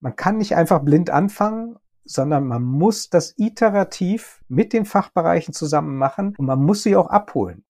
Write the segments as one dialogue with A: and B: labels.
A: Man kann nicht einfach blind anfangen, sondern man muss das iterativ mit den Fachbereichen zusammen machen und man muss sie auch abholen.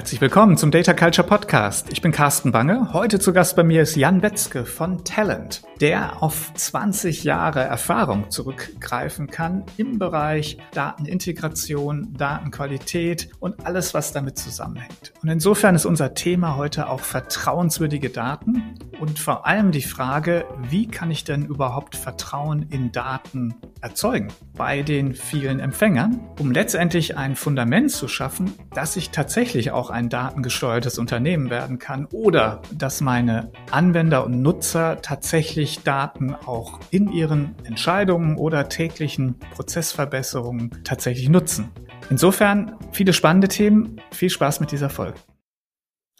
B: Herzlich willkommen zum Data Culture Podcast. Ich bin Carsten Bange. Heute zu Gast bei mir ist Jan Wetzke von Talent, der auf 20 Jahre Erfahrung zurückgreifen kann im Bereich Datenintegration, Datenqualität und alles, was damit zusammenhängt. Und insofern ist unser Thema heute auch vertrauenswürdige Daten und vor allem die Frage, wie kann ich denn überhaupt Vertrauen in Daten erzeugen bei den vielen Empfängern, um letztendlich ein Fundament zu schaffen, dass ich tatsächlich auch ein datengesteuertes Unternehmen werden kann oder dass meine Anwender und Nutzer tatsächlich Daten auch in ihren Entscheidungen oder täglichen Prozessverbesserungen tatsächlich nutzen. Insofern viele spannende Themen. Viel Spaß mit dieser Folge.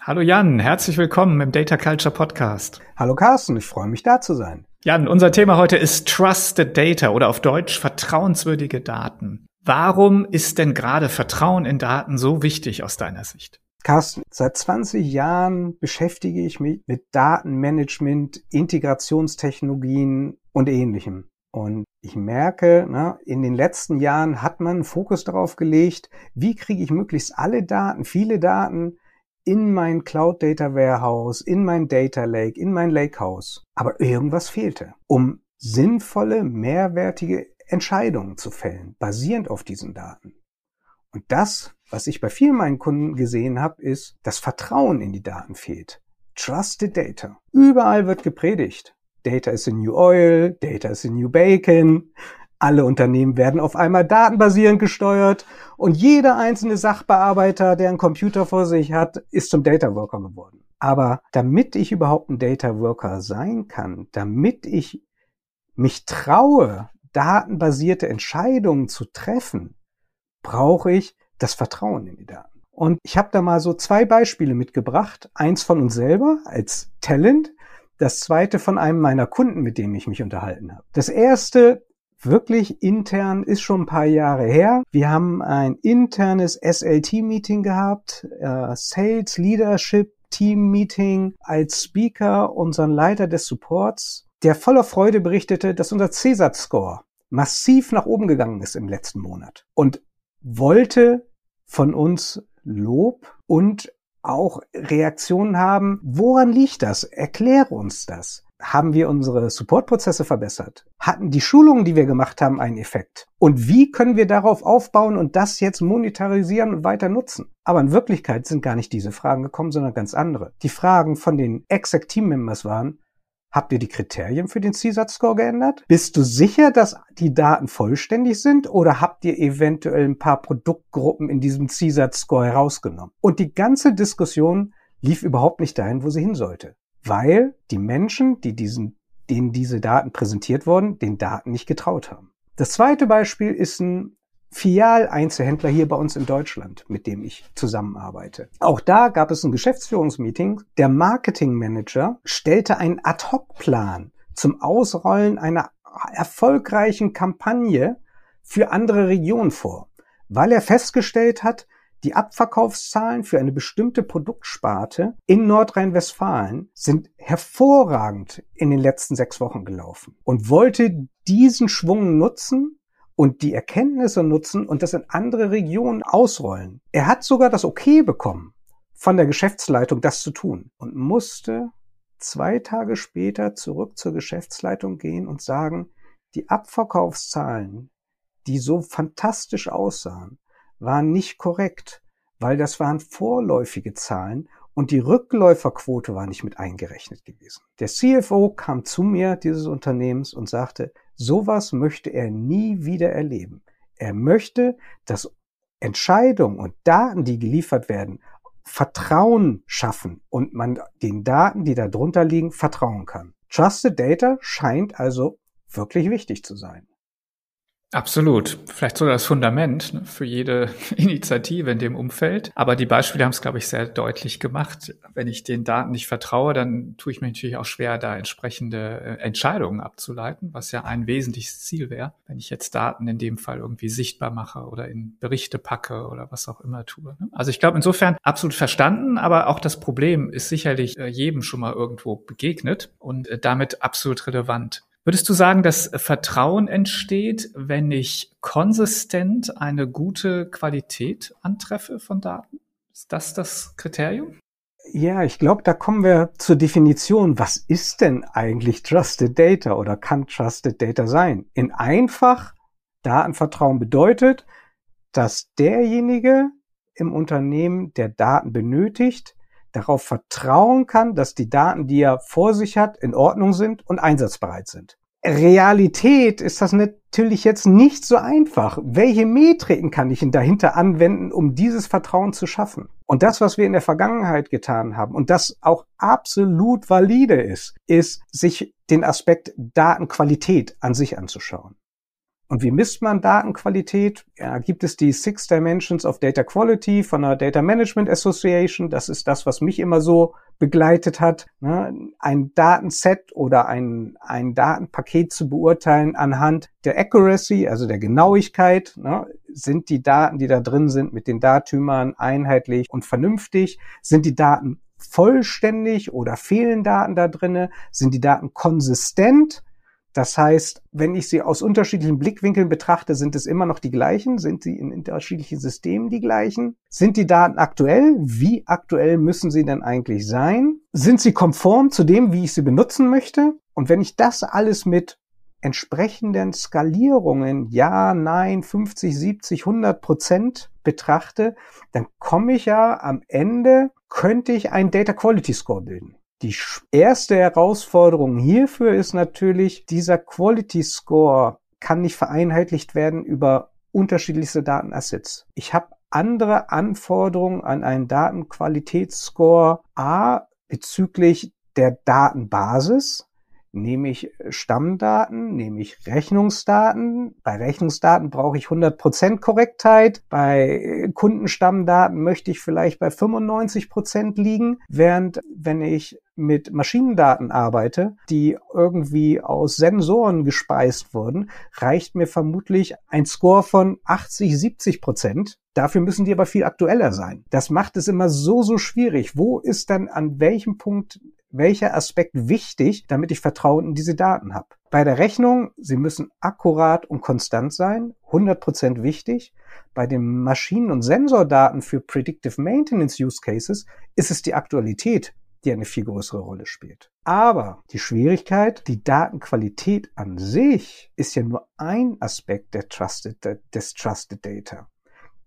B: Hallo Jan, herzlich willkommen im Data Culture Podcast.
A: Hallo Carsten, ich freue mich da zu sein.
B: Jan, unser Thema heute ist Trusted Data oder auf Deutsch vertrauenswürdige Daten. Warum ist denn gerade Vertrauen in Daten so wichtig aus deiner Sicht?
A: Carsten, seit 20 Jahren beschäftige ich mich mit Datenmanagement, Integrationstechnologien und ähnlichem. Und ich merke, na, in den letzten Jahren hat man Fokus darauf gelegt, wie kriege ich möglichst alle Daten, viele Daten in mein Cloud Data Warehouse, in mein Data Lake, in mein Lakehouse. Aber irgendwas fehlte, um sinnvolle, mehrwertige Entscheidungen zu fällen, basierend auf diesen Daten. Und das, was ich bei vielen meinen Kunden gesehen habe, ist, dass Vertrauen in die Daten fehlt. Trusted Data. Überall wird gepredigt. Data is the new oil, Data is the new bacon. Alle Unternehmen werden auf einmal datenbasierend gesteuert und jeder einzelne Sachbearbeiter, der einen Computer vor sich hat, ist zum Data Worker geworden. Aber damit ich überhaupt ein Data Worker sein kann, damit ich mich traue, datenbasierte Entscheidungen zu treffen, brauche ich das Vertrauen in die Daten. Und ich habe da mal so zwei Beispiele mitgebracht. Eins von uns selber als Talent, das zweite von einem meiner Kunden, mit dem ich mich unterhalten habe. Das erste wirklich intern ist schon ein paar Jahre her. Wir haben ein internes SLT-Meeting gehabt, äh, Sales Leadership Team Meeting als Speaker unseren Leiter des Supports, der voller Freude berichtete, dass unser CSAT-Score massiv nach oben gegangen ist im letzten Monat und wollte von uns Lob und auch Reaktionen haben. Woran liegt das? Erkläre uns das. Haben wir unsere Supportprozesse verbessert? Hatten die Schulungen, die wir gemacht haben, einen Effekt? Und wie können wir darauf aufbauen und das jetzt monetarisieren und weiter nutzen? Aber in Wirklichkeit sind gar nicht diese Fragen gekommen, sondern ganz andere. Die Fragen von den Exact Team Members waren, Habt ihr die Kriterien für den CSAT-Score geändert? Bist du sicher, dass die Daten vollständig sind oder habt ihr eventuell ein paar Produktgruppen in diesem CSAT-Score herausgenommen? Und die ganze Diskussion lief überhaupt nicht dahin, wo sie hin sollte weil die Menschen, die diesen, denen diese Daten präsentiert wurden, den Daten nicht getraut haben. Das zweite Beispiel ist ein Filial-Einzelhändler hier bei uns in Deutschland, mit dem ich zusammenarbeite. Auch da gab es ein Geschäftsführungsmeeting. Der Marketingmanager stellte einen Ad-Hoc-Plan zum Ausrollen einer erfolgreichen Kampagne für andere Regionen vor, weil er festgestellt hat, die Abverkaufszahlen für eine bestimmte Produktsparte in Nordrhein-Westfalen sind hervorragend in den letzten sechs Wochen gelaufen und wollte diesen Schwung nutzen und die Erkenntnisse nutzen und das in andere Regionen ausrollen. Er hat sogar das Okay bekommen von der Geschäftsleitung, das zu tun und musste zwei Tage später zurück zur Geschäftsleitung gehen und sagen, die Abverkaufszahlen, die so fantastisch aussahen, waren nicht korrekt, weil das waren vorläufige Zahlen und die Rückläuferquote war nicht mit eingerechnet gewesen. Der CFO kam zu mir dieses Unternehmens und sagte, sowas möchte er nie wieder erleben. Er möchte, dass Entscheidungen und Daten, die geliefert werden, Vertrauen schaffen und man den Daten, die da drunter liegen, vertrauen kann. Trusted Data scheint also wirklich wichtig zu sein.
B: Absolut. Vielleicht sogar das Fundament ne, für jede Initiative in dem Umfeld. Aber die Beispiele haben es, glaube ich, sehr deutlich gemacht. Wenn ich den Daten nicht vertraue, dann tue ich mir natürlich auch schwer, da entsprechende äh, Entscheidungen abzuleiten, was ja ein wesentliches Ziel wäre, wenn ich jetzt Daten in dem Fall irgendwie sichtbar mache oder in Berichte packe oder was auch immer tue. Ne. Also ich glaube insofern absolut verstanden, aber auch das Problem ist sicherlich äh, jedem schon mal irgendwo begegnet und äh, damit absolut relevant. Würdest du sagen, dass Vertrauen entsteht, wenn ich konsistent eine gute Qualität antreffe von Daten? Ist das das Kriterium?
A: Ja, ich glaube, da kommen wir zur Definition. Was ist denn eigentlich Trusted Data oder kann Trusted Data sein? In einfach Datenvertrauen bedeutet, dass derjenige im Unternehmen, der Daten benötigt, darauf vertrauen kann, dass die Daten, die er vor sich hat, in Ordnung sind und einsatzbereit sind. Realität ist das natürlich jetzt nicht so einfach. Welche Metriken kann ich denn dahinter anwenden, um dieses Vertrauen zu schaffen? Und das, was wir in der Vergangenheit getan haben und das auch absolut valide ist, ist, sich den Aspekt Datenqualität an sich anzuschauen. Und wie misst man Datenqualität? Ja, gibt es die Six Dimensions of Data Quality von der Data Management Association. Das ist das, was mich immer so begleitet hat. Ne? Ein Datenset oder ein, ein Datenpaket zu beurteilen anhand der Accuracy, also der Genauigkeit. Ne? Sind die Daten, die da drin sind, mit den Datümern einheitlich und vernünftig? Sind die Daten vollständig oder fehlen Daten da drinne? Sind die Daten konsistent? Das heißt, wenn ich sie aus unterschiedlichen Blickwinkeln betrachte, sind es immer noch die gleichen? Sind sie in unterschiedlichen Systemen die gleichen? Sind die Daten aktuell? Wie aktuell müssen sie denn eigentlich sein? Sind sie konform zu dem, wie ich sie benutzen möchte? Und wenn ich das alles mit entsprechenden Skalierungen, ja, nein, 50, 70, 100 Prozent betrachte, dann komme ich ja am Ende, könnte ich ein Data Quality Score bilden. Die erste Herausforderung hierfür ist natürlich, dieser Quality Score kann nicht vereinheitlicht werden über unterschiedlichste Datenassets. Ich habe andere Anforderungen an einen Datenqualitätsscore A bezüglich der Datenbasis, Nehme ich Stammdaten, nehme ich Rechnungsdaten. Bei Rechnungsdaten brauche ich 100% Korrektheit. Bei Kundenstammdaten möchte ich vielleicht bei 95% liegen, während wenn ich mit Maschinendaten arbeite, die irgendwie aus Sensoren gespeist wurden, reicht mir vermutlich ein Score von 80, 70 Prozent. Dafür müssen die aber viel aktueller sein. Das macht es immer so, so schwierig. Wo ist dann an welchem Punkt welcher Aspekt wichtig, damit ich Vertrauen in diese Daten habe. Bei der Rechnung, sie müssen akkurat und konstant sein, 100% wichtig. Bei den Maschinen- und Sensordaten für Predictive Maintenance Use Cases ist es die Aktualität, die eine viel größere Rolle spielt. Aber die Schwierigkeit, die Datenqualität an sich ist ja nur ein Aspekt der Trusted, des Trusted Data.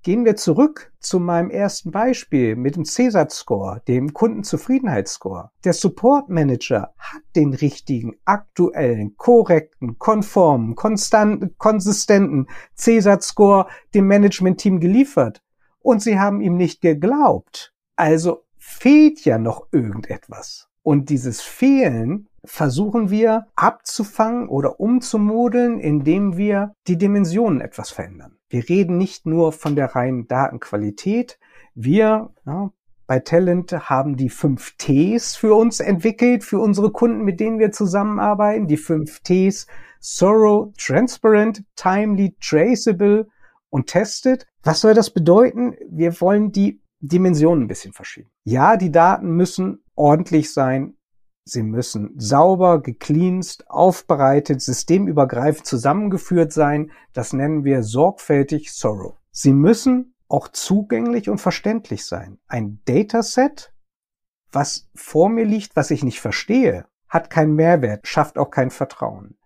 A: Gehen wir zurück zu meinem ersten Beispiel mit dem CSAT-Score, dem Kundenzufriedenheitsscore. Der Support Manager hat den richtigen, aktuellen, korrekten, konformen, konstanten, konsistenten CSAT-Score dem Management-Team geliefert. Und sie haben ihm nicht geglaubt. Also fehlt ja noch irgendetwas. Und dieses Fehlen versuchen wir abzufangen oder umzumodeln, indem wir die Dimensionen etwas verändern. Wir reden nicht nur von der reinen Datenqualität. Wir ja, bei Talent haben die fünf Ts für uns entwickelt, für unsere Kunden, mit denen wir zusammenarbeiten. Die fünf Ts Thorough, Transparent, Timely, Traceable und Tested. Was soll das bedeuten? Wir wollen die Dimensionen ein bisschen verschieben. Ja, die Daten müssen ordentlich sein, Sie müssen sauber, gecleanst, aufbereitet, systemübergreifend zusammengeführt sein. Das nennen wir sorgfältig Sorrow. Sie müssen auch zugänglich und verständlich sein. Ein Dataset, was vor mir liegt, was ich nicht verstehe, hat keinen Mehrwert, schafft auch kein Vertrauen.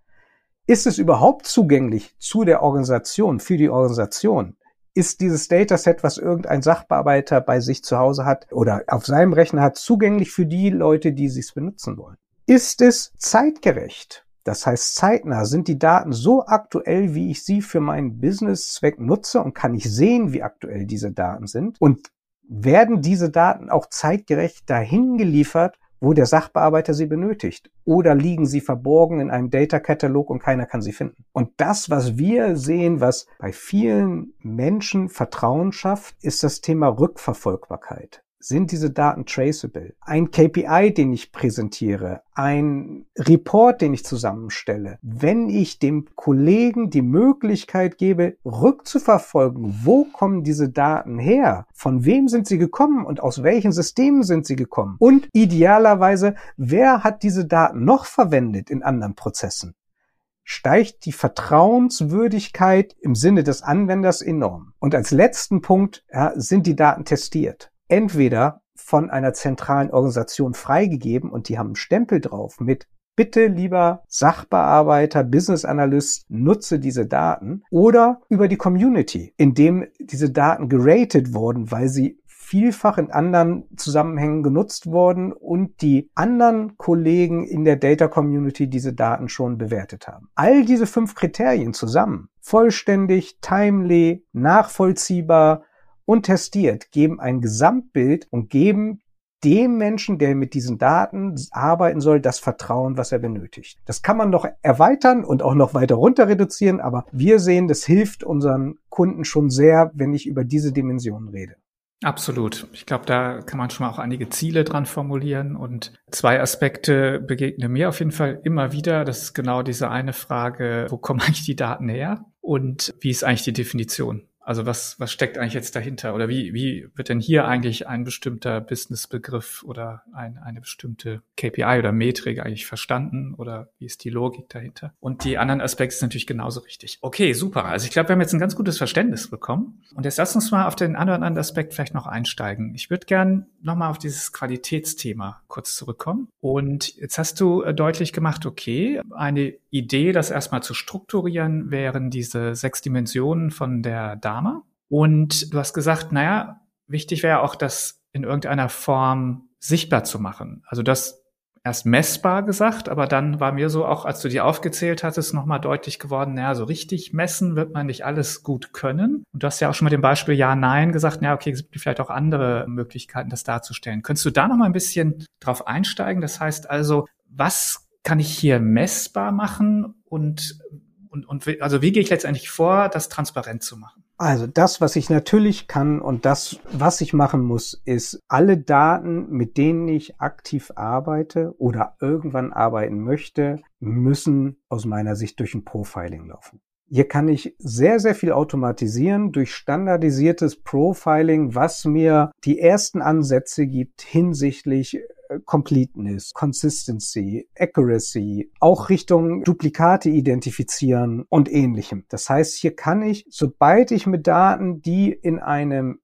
A: Ist es überhaupt zugänglich zu der Organisation, für die Organisation? Ist dieses Dataset, was irgendein Sachbearbeiter bei sich zu Hause hat oder auf seinem Rechner hat, zugänglich für die Leute, die es benutzen wollen? Ist es zeitgerecht? Das heißt, zeitnah sind die Daten so aktuell, wie ich sie für meinen Businesszweck nutze und kann ich sehen, wie aktuell diese Daten sind? Und werden diese Daten auch zeitgerecht dahin geliefert, wo der Sachbearbeiter sie benötigt. Oder liegen sie verborgen in einem Data-Katalog und keiner kann sie finden. Und das, was wir sehen, was bei vielen Menschen Vertrauen schafft, ist das Thema Rückverfolgbarkeit. Sind diese Daten traceable? Ein KPI, den ich präsentiere, ein Report, den ich zusammenstelle, wenn ich dem Kollegen die Möglichkeit gebe, rückzuverfolgen, wo kommen diese Daten her? Von wem sind sie gekommen und aus welchen Systemen sind sie gekommen? Und idealerweise, wer hat diese Daten noch verwendet in anderen Prozessen? steigt die Vertrauenswürdigkeit im Sinne des Anwenders enorm. Und als letzten Punkt ja, sind die Daten testiert entweder von einer zentralen Organisation freigegeben und die haben einen Stempel drauf mit Bitte, lieber Sachbearbeiter, Business Analyst, nutze diese Daten oder über die Community, indem diese Daten geratet wurden, weil sie vielfach in anderen Zusammenhängen genutzt wurden und die anderen Kollegen in der Data Community diese Daten schon bewertet haben. All diese fünf Kriterien zusammen, vollständig, timely, nachvollziehbar, und testiert, geben ein Gesamtbild und geben dem Menschen, der mit diesen Daten arbeiten soll, das Vertrauen, was er benötigt. Das kann man noch erweitern und auch noch weiter runter reduzieren, aber wir sehen, das hilft unseren Kunden schon sehr, wenn ich über diese Dimensionen rede.
B: Absolut. Ich glaube, da kann man schon mal auch einige Ziele dran formulieren und zwei Aspekte begegnen mir auf jeden Fall immer wieder. Das ist genau diese eine Frage, wo kommen eigentlich die Daten her und wie ist eigentlich die Definition also was, was steckt eigentlich jetzt dahinter? Oder wie, wie wird denn hier eigentlich ein bestimmter Businessbegriff oder ein, eine bestimmte KPI oder Metrik eigentlich verstanden? Oder wie ist die Logik dahinter? Und die anderen Aspekte sind natürlich genauso richtig. Okay, super. Also ich glaube, wir haben jetzt ein ganz gutes Verständnis bekommen. Und jetzt lass uns mal auf den anderen Aspekt vielleicht noch einsteigen. Ich würde gern nochmal auf dieses Qualitätsthema kurz zurückkommen. Und jetzt hast du äh, deutlich gemacht, okay, eine Idee, das erstmal zu strukturieren, wären diese sechs Dimensionen von der Dame. Und du hast gesagt, naja, wichtig wäre auch, das in irgendeiner Form sichtbar zu machen. Also das erst messbar gesagt, aber dann war mir so auch, als du die aufgezählt hattest, nochmal deutlich geworden, naja, so richtig messen wird man nicht alles gut können. Und du hast ja auch schon mit dem Beispiel Ja, Nein gesagt, ja, okay, es gibt vielleicht auch andere Möglichkeiten, das darzustellen. Könntest du da nochmal ein bisschen drauf einsteigen? Das heißt also, was kann ich hier messbar machen und, und, und also wie gehe ich letztendlich vor, das transparent zu machen?
A: Also das, was ich natürlich kann und das, was ich machen muss, ist alle Daten, mit denen ich aktiv arbeite oder irgendwann arbeiten möchte, müssen aus meiner Sicht durch ein Profiling laufen. Hier kann ich sehr, sehr viel automatisieren durch standardisiertes Profiling, was mir die ersten Ansätze gibt hinsichtlich Completeness, Consistency, Accuracy, auch Richtung Duplikate identifizieren und ähnlichem. Das heißt, hier kann ich, sobald ich mit Daten, die in einem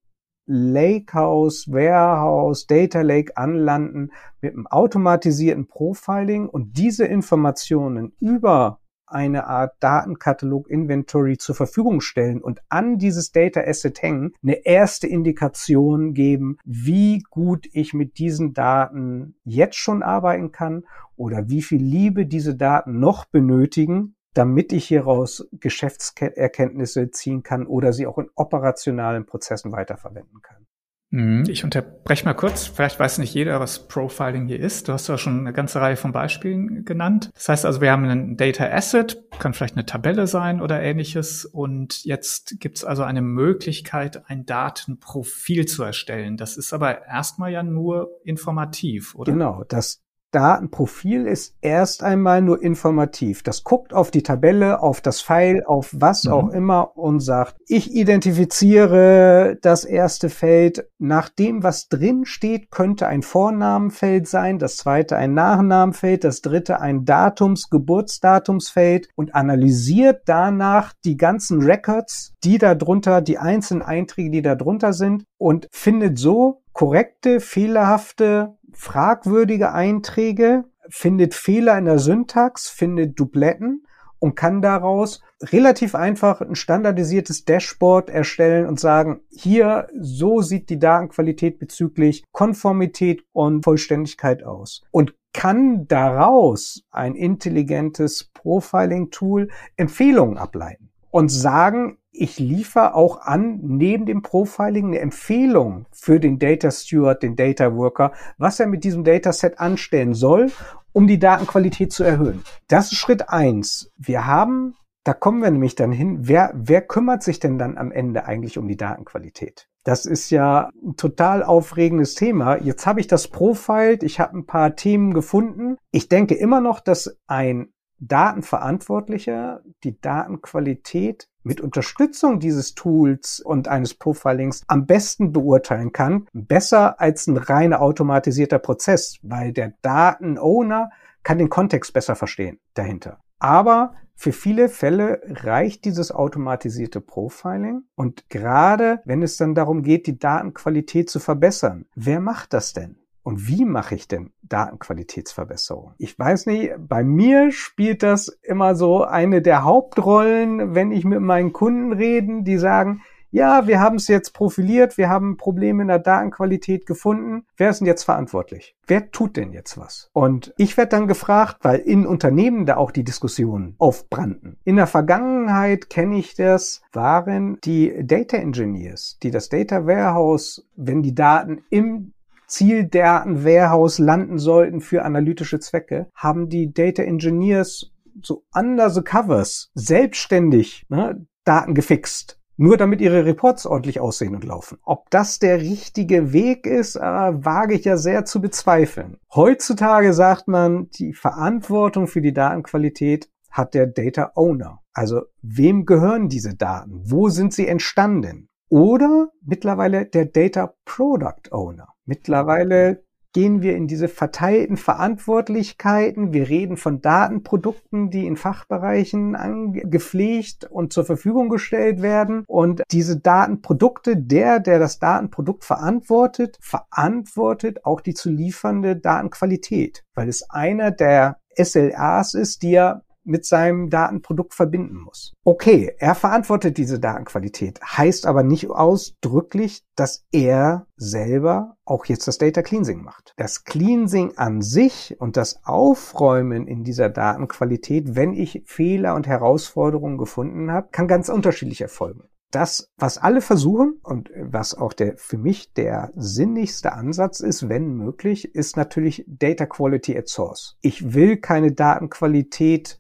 A: Lakehouse, Warehouse, Data Lake anlanden, mit einem automatisierten Profiling und diese Informationen über eine Art Datenkatalog Inventory zur Verfügung stellen und an dieses Data Asset hängen, eine erste Indikation geben, wie gut ich mit diesen Daten jetzt schon arbeiten kann oder wie viel Liebe diese Daten noch benötigen, damit ich hieraus Geschäftserkenntnisse ziehen kann oder sie auch in operationalen Prozessen weiterverwenden kann.
B: Mhm. Ich unterbreche mal kurz. Vielleicht weiß nicht jeder, was Profiling hier ist. Du hast ja schon eine ganze Reihe von Beispielen genannt. Das heißt also, wir haben einen Data Asset, kann vielleicht eine Tabelle sein oder ähnliches. Und jetzt gibt es also eine Möglichkeit, ein Datenprofil zu erstellen. Das ist aber erstmal ja nur informativ, oder?
A: Genau. Das Datenprofil ist erst einmal nur informativ. Das guckt auf die Tabelle, auf das File, auf was mhm. auch immer und sagt, ich identifiziere das erste Feld nach dem, was drin steht, könnte ein Vornamenfeld sein, das zweite ein Nachnamenfeld, das dritte ein Datums, Geburtsdatumsfeld und analysiert danach die ganzen Records, die da drunter, die einzelnen Einträge, die da drunter sind und findet so korrekte, fehlerhafte fragwürdige Einträge, findet Fehler in der Syntax, findet Dubletten und kann daraus relativ einfach ein standardisiertes Dashboard erstellen und sagen, hier, so sieht die Datenqualität bezüglich Konformität und Vollständigkeit aus. Und kann daraus ein intelligentes Profiling-Tool Empfehlungen ableiten. Und sagen, ich liefere auch an, neben dem Profiling eine Empfehlung für den Data Steward, den Data Worker, was er mit diesem Dataset anstellen soll, um die Datenqualität zu erhöhen. Das ist Schritt eins. Wir haben, da kommen wir nämlich dann hin, wer, wer kümmert sich denn dann am Ende eigentlich um die Datenqualität? Das ist ja ein total aufregendes Thema. Jetzt habe ich das profiled, ich habe ein paar Themen gefunden. Ich denke immer noch, dass ein Datenverantwortlicher die Datenqualität mit Unterstützung dieses Tools und eines Profilings am besten beurteilen kann, besser als ein reiner automatisierter Prozess, weil der Datenowner kann den Kontext besser verstehen dahinter. Aber für viele Fälle reicht dieses automatisierte Profiling und gerade wenn es dann darum geht, die Datenqualität zu verbessern, wer macht das denn? Und wie mache ich denn Datenqualitätsverbesserung? Ich weiß nicht, bei mir spielt das immer so eine der Hauptrollen, wenn ich mit meinen Kunden reden, die sagen, ja, wir haben es jetzt profiliert, wir haben Probleme in der Datenqualität gefunden. Wer ist denn jetzt verantwortlich? Wer tut denn jetzt was? Und ich werde dann gefragt, weil in Unternehmen da auch die Diskussionen aufbrannten. In der Vergangenheit kenne ich das, waren die Data Engineers, die das Data Warehouse, wenn die Daten im Zieldaten-Warehouse landen sollten für analytische Zwecke, haben die Data Engineers so under the covers selbstständig ne, Daten gefixt. Nur damit ihre Reports ordentlich aussehen und laufen. Ob das der richtige Weg ist, äh, wage ich ja sehr zu bezweifeln. Heutzutage sagt man, die Verantwortung für die Datenqualität hat der Data Owner. Also wem gehören diese Daten? Wo sind sie entstanden? Oder mittlerweile der Data Product Owner. Mittlerweile gehen wir in diese verteilten Verantwortlichkeiten. Wir reden von Datenprodukten, die in Fachbereichen angepflegt und zur Verfügung gestellt werden. Und diese Datenprodukte, der, der das Datenprodukt verantwortet, verantwortet auch die zu liefernde Datenqualität, weil es einer der SLAs ist, die er mit seinem Datenprodukt verbinden muss. Okay, er verantwortet diese Datenqualität, heißt aber nicht ausdrücklich, dass er selber auch jetzt das Data Cleansing macht. Das Cleansing an sich und das Aufräumen in dieser Datenqualität, wenn ich Fehler und Herausforderungen gefunden habe, kann ganz unterschiedlich erfolgen. Das, was alle versuchen und was auch der für mich der sinnigste Ansatz ist, wenn möglich, ist natürlich Data Quality at Source. Ich will keine Datenqualität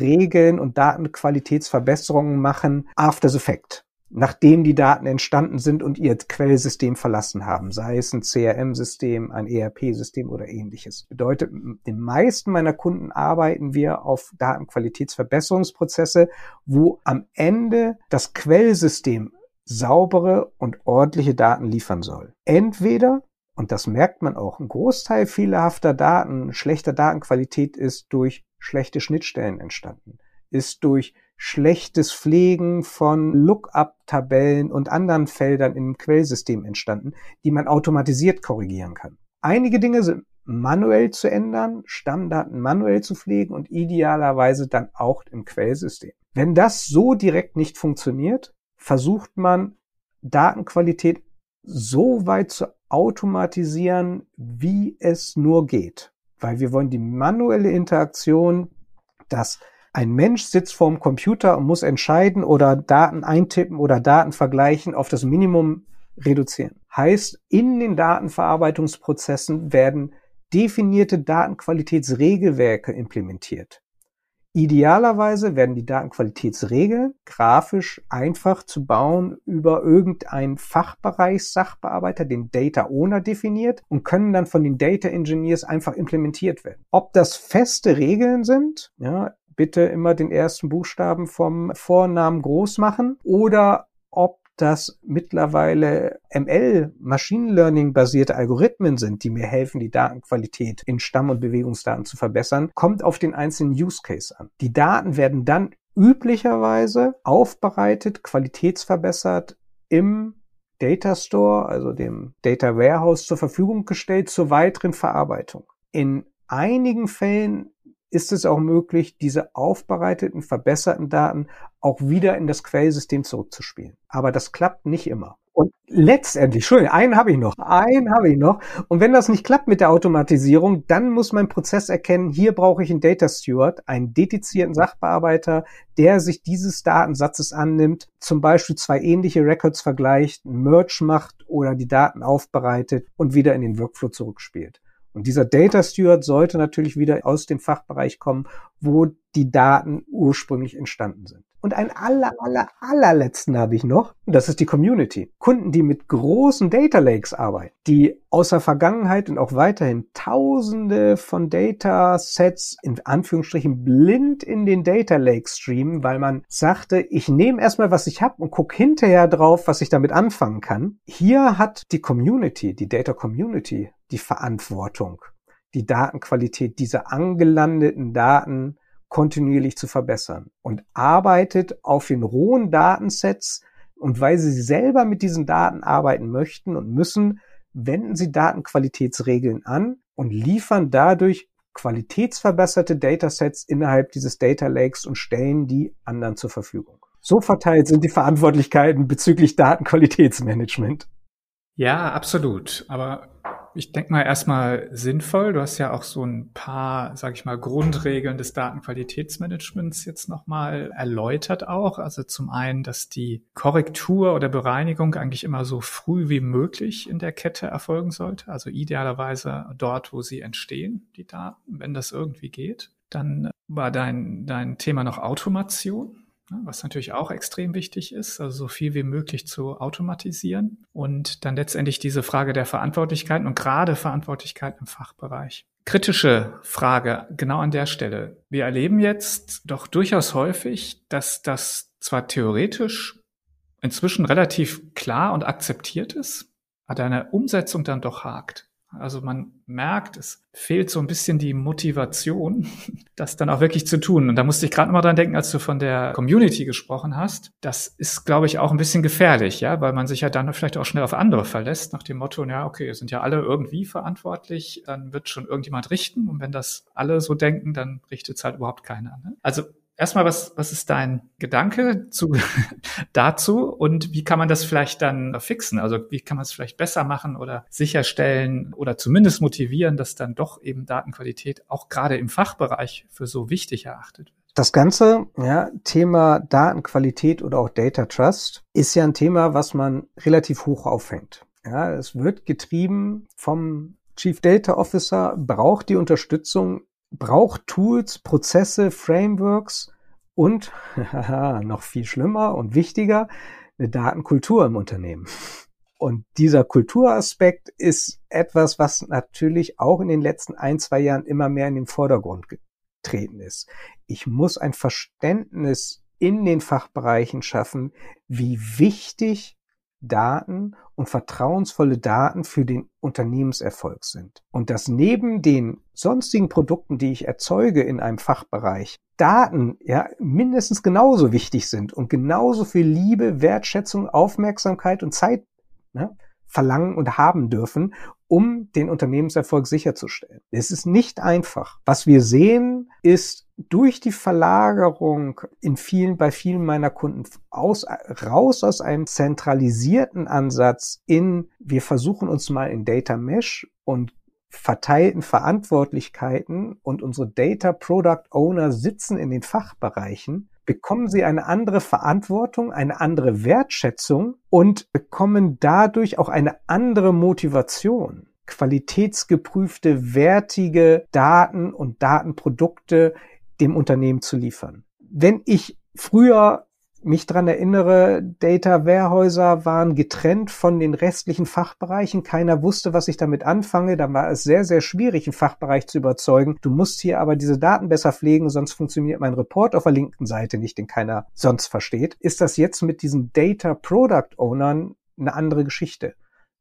A: Regeln und Datenqualitätsverbesserungen machen after the fact. Nachdem die Daten entstanden sind und ihr Quellsystem verlassen haben, sei es ein CRM-System, ein ERP-System oder ähnliches. Bedeutet, den meisten meiner Kunden arbeiten wir auf Datenqualitätsverbesserungsprozesse, wo am Ende das Quellsystem saubere und ordentliche Daten liefern soll. Entweder und das merkt man auch. Ein Großteil fehlerhafter Daten, schlechter Datenqualität ist durch schlechte Schnittstellen entstanden, ist durch schlechtes Pflegen von Lookup-Tabellen und anderen Feldern im Quellsystem entstanden, die man automatisiert korrigieren kann. Einige Dinge sind manuell zu ändern, Stammdaten manuell zu pflegen und idealerweise dann auch im Quellsystem. Wenn das so direkt nicht funktioniert, versucht man Datenqualität so weit zu automatisieren, wie es nur geht weil wir wollen die manuelle Interaktion, dass ein Mensch sitzt vorm Computer und muss entscheiden oder Daten eintippen oder Daten vergleichen, auf das Minimum reduzieren. Heißt, in den Datenverarbeitungsprozessen werden definierte Datenqualitätsregelwerke implementiert. Idealerweise werden die Datenqualitätsregeln grafisch einfach zu bauen über irgendeinen Fachbereichssachbearbeiter, den Data Owner definiert und können dann von den Data Engineers einfach implementiert werden. Ob das feste Regeln sind, ja, bitte immer den ersten Buchstaben vom Vornamen groß machen oder ob das mittlerweile ML, Machine Learning basierte Algorithmen sind, die mir helfen, die Datenqualität in Stamm- und Bewegungsdaten zu verbessern, kommt auf den einzelnen Use Case an. Die Daten werden dann üblicherweise aufbereitet, qualitätsverbessert im Data Store, also dem Data Warehouse zur Verfügung gestellt zur weiteren Verarbeitung. In einigen Fällen ist es auch möglich, diese aufbereiteten, verbesserten Daten auch wieder in das Quellsystem zurückzuspielen. Aber das klappt nicht immer. Und Letztendlich, Entschuldigung, einen habe ich noch. Einen habe ich noch. Und wenn das nicht klappt mit der Automatisierung, dann muss mein Prozess erkennen, hier brauche ich einen Data Steward, einen dedizierten Sachbearbeiter, der sich dieses Datensatzes annimmt, zum Beispiel zwei ähnliche Records vergleicht, einen Merge macht oder die Daten aufbereitet und wieder in den Workflow zurückspielt. Und dieser Data Steward sollte natürlich wieder aus dem Fachbereich kommen, wo die Daten ursprünglich entstanden sind. Und einen aller, aller, allerletzten habe ich noch. Und das ist die Community. Kunden, die mit großen Data Lakes arbeiten, die aus der Vergangenheit und auch weiterhin tausende von Data Sets in Anführungsstrichen blind in den Data Lake streamen, weil man sagte, ich nehme erstmal, was ich habe und gucke hinterher drauf, was ich damit anfangen kann. Hier hat die Community, die Data Community, die Verantwortung, die Datenqualität dieser angelandeten Daten kontinuierlich zu verbessern und arbeitet auf den rohen Datensets und weil sie selber mit diesen Daten arbeiten möchten und müssen, wenden sie Datenqualitätsregeln an und liefern dadurch qualitätsverbesserte Datasets innerhalb dieses Data Lakes und stellen die anderen zur Verfügung. So verteilt sind die Verantwortlichkeiten bezüglich Datenqualitätsmanagement.
B: Ja, absolut. Aber ich denke mal erstmal sinnvoll. Du hast ja auch so ein paar, sage ich mal, Grundregeln des Datenqualitätsmanagements jetzt nochmal erläutert auch. Also zum einen, dass die Korrektur oder Bereinigung eigentlich immer so früh wie möglich in der Kette erfolgen sollte. Also idealerweise dort, wo sie entstehen, die Daten, wenn das irgendwie geht. Dann war dein, dein Thema noch Automation. Ne, was natürlich auch extrem wichtig ist, also so viel wie möglich zu automatisieren und dann letztendlich diese Frage der Verantwortlichkeiten und gerade Verantwortlichkeit im Fachbereich. Kritische Frage genau an der Stelle. Wir erleben jetzt doch durchaus häufig, dass das zwar theoretisch inzwischen relativ klar und akzeptiert ist, aber eine Umsetzung dann doch hakt. Also man merkt, es fehlt so ein bisschen die Motivation, das dann auch wirklich zu tun. Und da musste ich gerade mal dran denken, als du von der Community gesprochen hast. Das ist, glaube ich, auch ein bisschen gefährlich, ja, weil man sich ja dann vielleicht auch schnell auf andere verlässt, nach dem Motto, ja, okay, sind ja alle irgendwie verantwortlich, dann wird schon irgendjemand richten. Und wenn das alle so denken, dann richtet es halt überhaupt keiner. Ne? Also erstmal, was, was ist dein Gedanke zu, dazu und wie kann man das vielleicht dann fixen? Also wie kann man es vielleicht besser machen oder sicherstellen oder zumindest motivieren, dass dann doch eben Datenqualität auch gerade im Fachbereich für so wichtig erachtet wird?
A: Das ganze ja, Thema Datenqualität oder auch Data Trust ist ja ein Thema, was man relativ hoch aufhängt. Ja, es wird getrieben vom Chief Data Officer, braucht die Unterstützung braucht Tools, Prozesse, Frameworks und noch viel schlimmer und wichtiger, eine Datenkultur im Unternehmen. Und dieser Kulturaspekt ist etwas, was natürlich auch in den letzten ein, zwei Jahren immer mehr in den Vordergrund getreten ist. Ich muss ein Verständnis in den Fachbereichen schaffen, wie wichtig Daten und vertrauensvolle Daten für den Unternehmenserfolg sind. Und dass neben den sonstigen Produkten, die ich erzeuge in einem Fachbereich, Daten ja mindestens genauso wichtig sind und genauso viel Liebe, Wertschätzung, Aufmerksamkeit und Zeit ne, verlangen und haben dürfen, um den Unternehmenserfolg sicherzustellen. Es ist nicht einfach. Was wir sehen, ist durch die Verlagerung in vielen, bei vielen meiner Kunden aus, raus aus einem zentralisierten Ansatz in, wir versuchen uns mal in Data Mesh und verteilten Verantwortlichkeiten und unsere Data Product Owner sitzen in den Fachbereichen, bekommen sie eine andere Verantwortung, eine andere Wertschätzung und bekommen dadurch auch eine andere Motivation, qualitätsgeprüfte, wertige Daten und Datenprodukte dem Unternehmen zu liefern. Wenn ich früher mich dran erinnere, Data Warehäuser waren getrennt von den restlichen Fachbereichen. Keiner wusste, was ich damit anfange. Da war es sehr, sehr schwierig, einen Fachbereich zu überzeugen. Du musst hier aber diese Daten besser pflegen, sonst funktioniert mein Report auf der linken Seite nicht, den keiner sonst versteht. Ist das jetzt mit diesen Data Product Ownern eine andere Geschichte?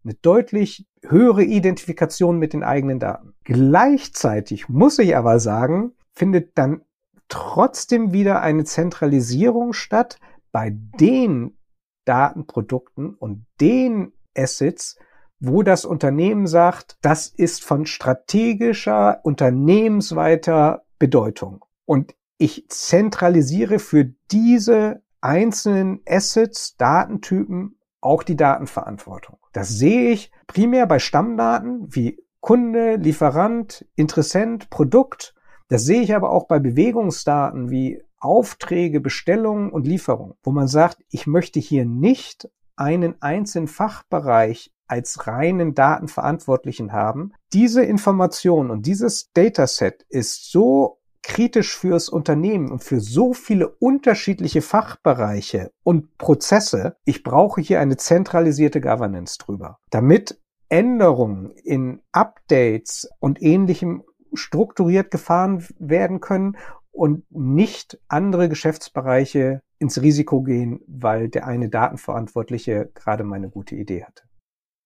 A: Eine deutlich höhere Identifikation mit den eigenen Daten. Gleichzeitig muss ich aber sagen, findet dann trotzdem wieder eine Zentralisierung statt, bei den Datenprodukten und den Assets, wo das Unternehmen sagt, das ist von strategischer, unternehmensweiter Bedeutung. Und ich zentralisiere für diese einzelnen Assets, Datentypen auch die Datenverantwortung. Das sehe ich primär bei Stammdaten wie Kunde, Lieferant, Interessent, Produkt. Das sehe ich aber auch bei Bewegungsdaten wie Aufträge, Bestellungen und Lieferungen, wo man sagt, ich möchte hier nicht einen einzelnen Fachbereich als reinen Datenverantwortlichen haben. Diese Information und dieses Dataset ist so kritisch fürs Unternehmen und für so viele unterschiedliche Fachbereiche und Prozesse. Ich brauche hier eine zentralisierte Governance drüber, damit Änderungen in Updates und ähnlichem strukturiert gefahren werden können und nicht andere Geschäftsbereiche ins Risiko gehen, weil der eine Datenverantwortliche gerade mal eine gute Idee hatte.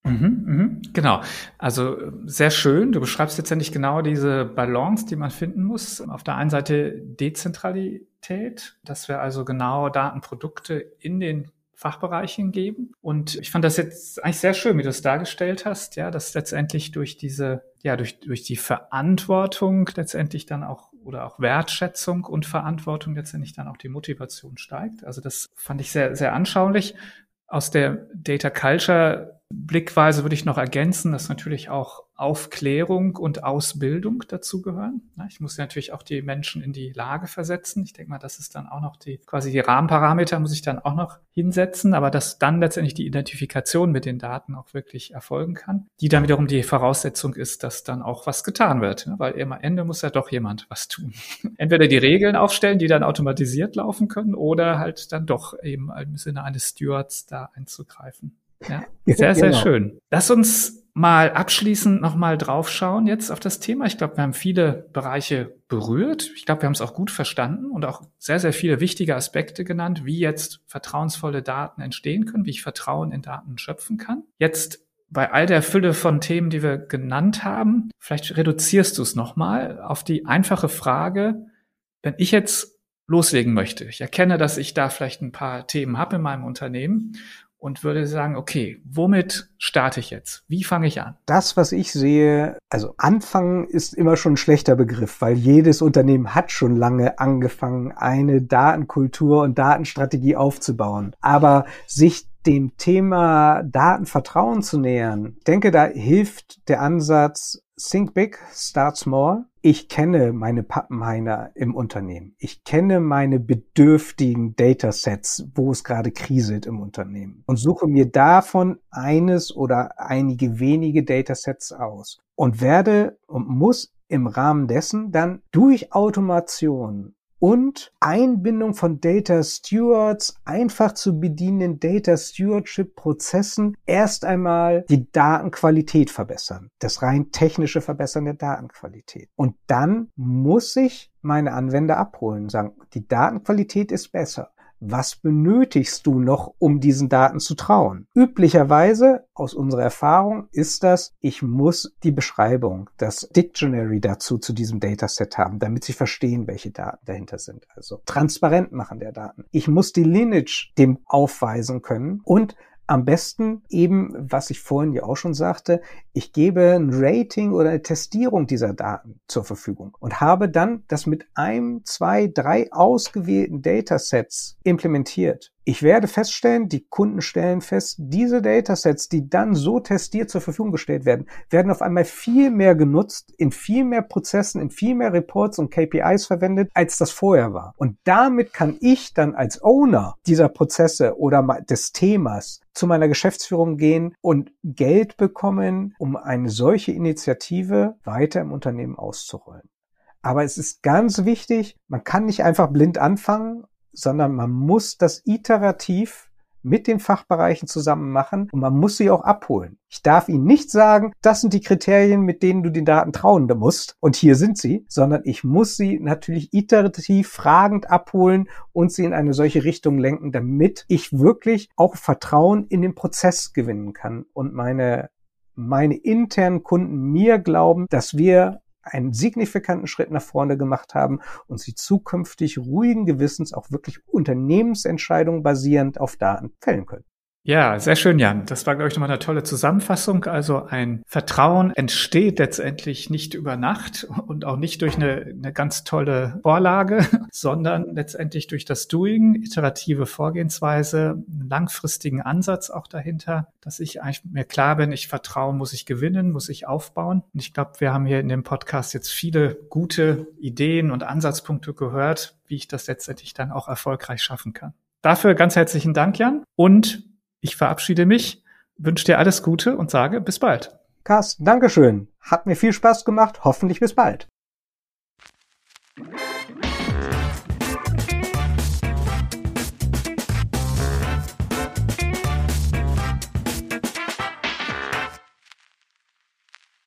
B: Mhm, mhm, genau. Also sehr schön. Du beschreibst letztendlich genau diese Balance, die man finden muss. Auf der einen Seite Dezentralität, dass wir also genau Datenprodukte in den Fachbereichen geben. Und ich fand das jetzt eigentlich sehr schön, wie du es dargestellt hast, ja, dass letztendlich durch diese, ja, durch, durch die Verantwortung letztendlich dann auch oder auch Wertschätzung und Verantwortung letztendlich dann auch die Motivation steigt. Also das fand ich sehr, sehr anschaulich. Aus der Data Culture Blickweise würde ich noch ergänzen, dass natürlich auch Aufklärung und Ausbildung dazugehören. Ich muss natürlich auch die Menschen in die Lage versetzen. Ich denke mal, das ist dann auch noch die, quasi die Rahmenparameter muss ich dann auch noch hinsetzen, aber dass dann letztendlich die Identifikation mit den Daten auch wirklich erfolgen kann, die dann wiederum die Voraussetzung ist, dass dann auch was getan wird, ne? weil am Ende muss ja doch jemand was tun. Entweder die Regeln aufstellen, die dann automatisiert laufen können oder halt dann doch eben im Sinne eines Stewards da einzugreifen. Ja, sehr, sehr genau. schön. Lass uns mal abschließend nochmal draufschauen jetzt auf das Thema. Ich glaube, wir haben viele Bereiche berührt. Ich glaube, wir haben es auch gut verstanden und auch sehr, sehr viele wichtige Aspekte genannt, wie jetzt vertrauensvolle Daten entstehen können, wie ich Vertrauen in Daten schöpfen kann. Jetzt bei all der Fülle von Themen, die wir genannt haben, vielleicht reduzierst du es nochmal auf die einfache Frage, wenn ich jetzt loslegen möchte. Ich erkenne, dass ich da vielleicht ein paar Themen habe in meinem Unternehmen und würde sagen, okay, womit starte ich jetzt? Wie fange ich an?
A: Das, was ich sehe, also anfangen ist immer schon ein schlechter Begriff, weil jedes Unternehmen hat schon lange angefangen, eine Datenkultur und Datenstrategie aufzubauen. Aber sich dem Thema Datenvertrauen zu nähern, denke, da hilft der Ansatz Think Big, Start Small. Ich kenne meine Pappenheiner im Unternehmen. Ich kenne meine bedürftigen Datasets, wo es gerade kriselt im Unternehmen und suche mir davon eines oder einige wenige Datasets aus und werde und muss im Rahmen dessen dann durch Automation und Einbindung von Data Stewards, einfach zu bedienenden Data Stewardship Prozessen erst einmal die Datenqualität verbessern. Das rein technische Verbessern der Datenqualität. Und dann muss ich meine Anwender abholen, sagen, die Datenqualität ist besser was benötigst du noch, um diesen Daten zu trauen? Üblicherweise, aus unserer Erfahrung, ist das, ich muss die Beschreibung, das Dictionary dazu zu diesem Dataset haben, damit sie verstehen, welche Daten dahinter sind. Also transparent machen der Daten. Ich muss die Lineage dem aufweisen können und am besten eben, was ich vorhin ja auch schon sagte, ich gebe ein Rating oder eine Testierung dieser Daten zur Verfügung und habe dann das mit einem, zwei, drei ausgewählten Datasets implementiert. Ich werde feststellen, die Kunden stellen fest, diese Datasets, die dann so testiert zur Verfügung gestellt werden, werden auf einmal viel mehr genutzt, in viel mehr Prozessen, in viel mehr Reports und KPIs verwendet, als das vorher war. Und damit kann ich dann als Owner dieser Prozesse oder des Themas zu meiner Geschäftsführung gehen und Geld bekommen, um eine solche Initiative weiter im Unternehmen auszurollen. Aber es ist ganz wichtig, man kann nicht einfach blind anfangen sondern man muss das iterativ mit den Fachbereichen zusammen machen und man muss sie auch abholen. Ich darf Ihnen nicht sagen, das sind die Kriterien, mit denen du den Daten trauen musst und hier sind sie, sondern ich muss sie natürlich iterativ fragend abholen und sie in eine solche Richtung lenken, damit ich wirklich auch Vertrauen in den Prozess gewinnen kann und meine meine internen Kunden mir glauben, dass wir einen signifikanten Schritt nach vorne gemacht haben und sie zukünftig ruhigen Gewissens auch wirklich Unternehmensentscheidungen basierend auf Daten fällen können.
B: Ja, sehr schön, Jan. Das war, glaube ich, nochmal eine tolle Zusammenfassung. Also ein Vertrauen entsteht letztendlich nicht über Nacht und auch nicht durch eine, eine ganz tolle Vorlage, sondern letztendlich durch das Doing, iterative Vorgehensweise, langfristigen Ansatz auch dahinter, dass ich eigentlich mir klar bin, ich vertraue, muss ich gewinnen, muss ich aufbauen. Und ich glaube, wir haben hier in dem Podcast jetzt viele gute Ideen und Ansatzpunkte gehört, wie ich das letztendlich dann auch erfolgreich schaffen kann. Dafür ganz herzlichen Dank, Jan. Und ich verabschiede mich, wünsche dir alles Gute und sage bis bald.
A: Carsten, Dankeschön. Hat mir viel Spaß gemacht. Hoffentlich bis bald.